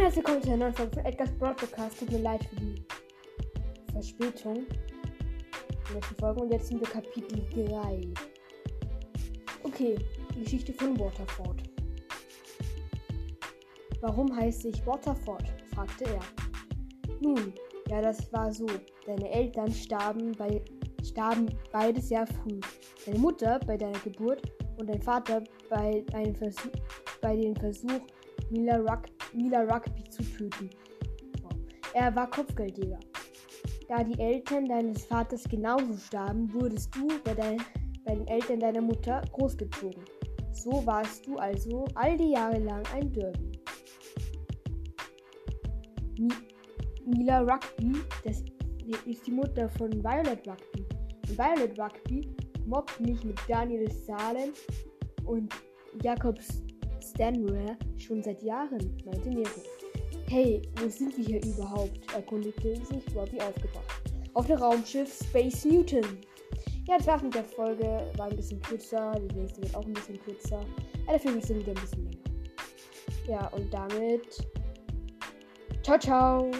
herzlich willkommen zu einer neuen Folge von Edgar's Broad Podcast. Tut mir leid für die Verspätung der letzten Folge. Und jetzt sind wir Kapitel 3. Okay, die Geschichte von Waterford. Warum heißt ich Waterford? fragte er. Nun, ja, das war so. Deine Eltern starben, bei, starben beides sehr früh. Deine Mutter bei deiner Geburt und dein Vater bei, einem Versuch, bei dem Versuch, Mila, Ruck, Mila Rugby zu töten. Er war Kopfgeldjäger. Da die Eltern deines Vaters genauso starben, wurdest du bei, dein, bei den Eltern deiner Mutter großgezogen. So warst du also all die Jahre lang ein Derby. Mi Mila Rugby, das ist die Mutter von Violet Rugby. Und Violet Rugby mobbt mich mit Daniel Salen und Jakob Stanware schon seit Jahren, meinte Nero. Hey, wo sind wir hier überhaupt? erkundigte sich Robbie aufgebracht. Auf dem Raumschiff Space Newton. Ja, das war's mit der Folge. War ein bisschen kürzer. Die nächste wird auch ein bisschen kürzer. Ja, der Film ist wieder ein bisschen länger. Ja, und damit. Ciao, ciao.